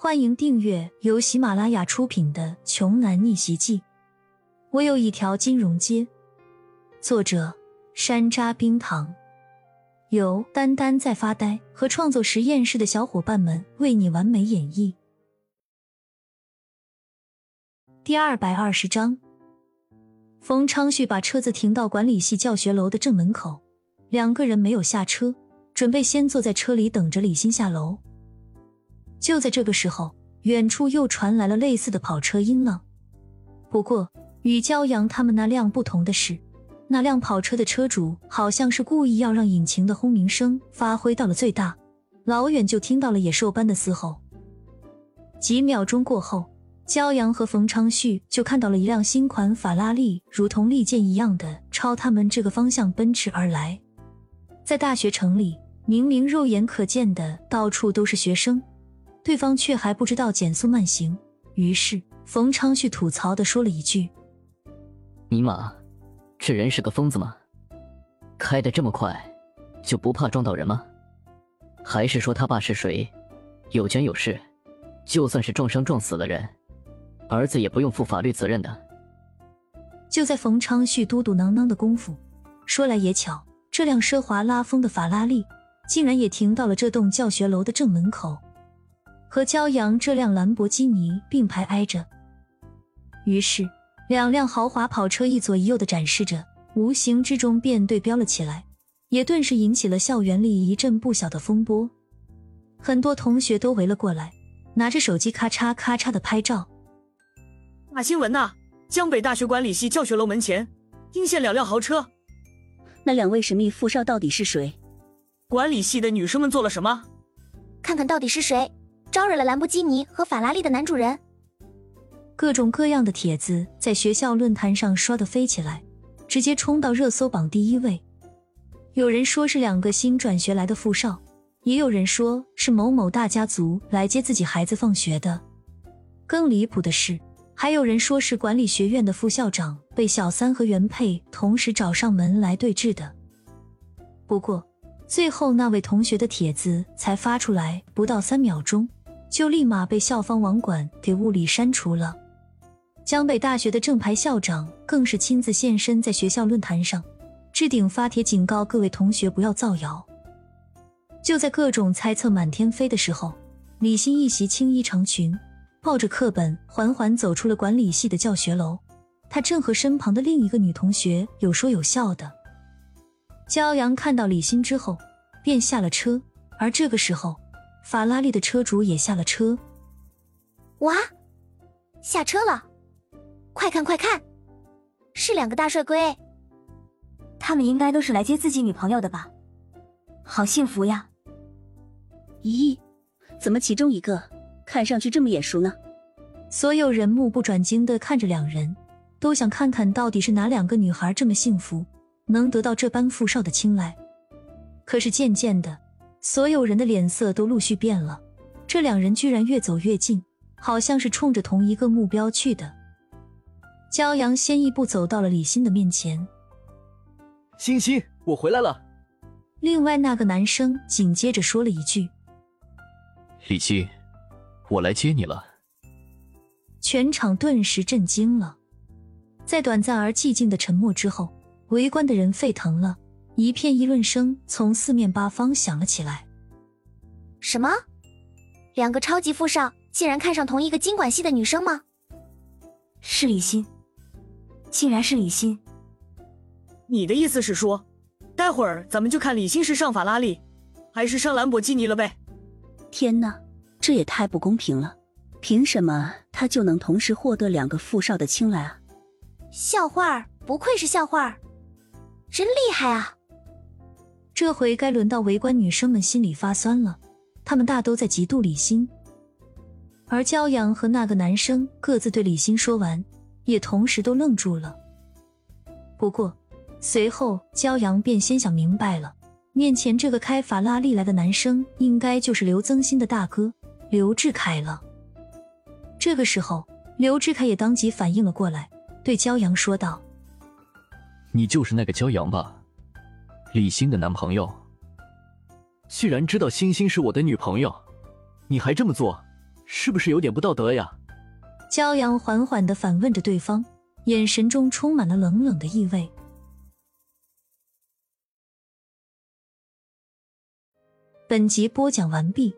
欢迎订阅由喜马拉雅出品的《穷男逆袭记》。我有一条金融街。作者：山楂冰糖，由丹丹在发呆和创作实验室的小伙伴们为你完美演绎。第二百二十章，冯昌旭把车子停到管理系教学楼的正门口，两个人没有下车，准备先坐在车里等着李欣下楼。就在这个时候，远处又传来了类似的跑车音浪。不过，与骄阳他们那辆不同的是，那辆跑车的车主好像是故意要让引擎的轰鸣声发挥到了最大，老远就听到了野兽般的嘶吼。几秒钟过后，骄阳和冯昌旭就看到了一辆新款法拉利，如同利剑一样的朝他们这个方向奔驰而来。在大学城里，明明肉眼可见的到处都是学生。对方却还不知道减速慢行，于是冯昌旭吐槽的说了一句：“尼玛，这人是个疯子吗？开的这么快，就不怕撞到人吗？还是说他爸是谁，有权有势，就算是撞伤撞死了人，儿子也不用负法律责任的？”就在冯昌旭嘟嘟囔囔的功夫，说来也巧，这辆奢华拉风的法拉利竟然也停到了这栋教学楼的正门口。和骄阳这辆兰博基尼并排挨着，于是两辆豪华跑车一左一右的展示着，无形之中便对标了起来，也顿时引起了校园里一阵不小的风波。很多同学都围了过来，拿着手机咔嚓咔嚓的拍照。大新闻呐！江北大学管理系教学楼门前惊现两辆豪车，那两位神秘富少到底是谁？管理系的女生们做了什么？看看到底是谁？招惹了兰博基尼和法拉利的男主人，各种各样的帖子在学校论坛上刷得飞起来，直接冲到热搜榜第一位。有人说是两个新转学来的富少，也有人说是某某大家族来接自己孩子放学的。更离谱的是，还有人说是管理学院的副校长被小三和原配同时找上门来对质的。不过，最后那位同学的帖子才发出来不到三秒钟。就立马被校方网管给物理删除了。江北大学的正牌校长更是亲自现身在学校论坛上，置顶发帖警告各位同学不要造谣。就在各种猜测满天飞的时候，李欣一袭青衣长裙，抱着课本缓缓走出了管理系的教学楼。她正和身旁的另一个女同学有说有笑的。骄阳看到李欣之后，便下了车，而这个时候。法拉利的车主也下了车。哇，下车了！快看快看，是两个大帅哥。他们应该都是来接自己女朋友的吧？好幸福呀！咦，怎么其中一个看上去这么眼熟呢？所有人目不转睛的看着两人，都想看看到底是哪两个女孩这么幸福，能得到这般富少的青睐。可是渐渐的。所有人的脸色都陆续变了，这两人居然越走越近，好像是冲着同一个目标去的。骄阳先一步走到了李欣的面前，欣欣，我回来了。另外那个男生紧接着说了一句：“李欣，我来接你了。”全场顿时震惊了，在短暂而寂静的沉默之后，围观的人沸腾了。一片议论声从四面八方响了起来。什么？两个超级富少竟然看上同一个经管系的女生吗？是李欣，竟然是李欣。你的意思是说，待会儿咱们就看李欣是上法拉利，还是上兰博基尼了呗？天哪，这也太不公平了！凭什么他就能同时获得两个富少的青睐啊？校花儿，不愧是校花儿，真厉害啊！这回该轮到围观女生们心里发酸了，她们大都在嫉妒李欣。而骄阳和那个男生各自对李欣说完，也同时都愣住了。不过随后，骄阳便先想明白了，面前这个开法拉利来的男生，应该就是刘增新的大哥刘志凯了。这个时候，刘志凯也当即反应了过来，对骄阳说道：“你就是那个骄阳吧？”李欣的男朋友，既然知道欣欣是我的女朋友，你还这么做，是不是有点不道德呀？骄阳缓缓的反问着对方，眼神中充满了冷冷的意味。本集播讲完毕，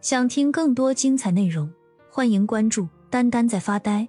想听更多精彩内容，欢迎关注“丹丹在发呆”。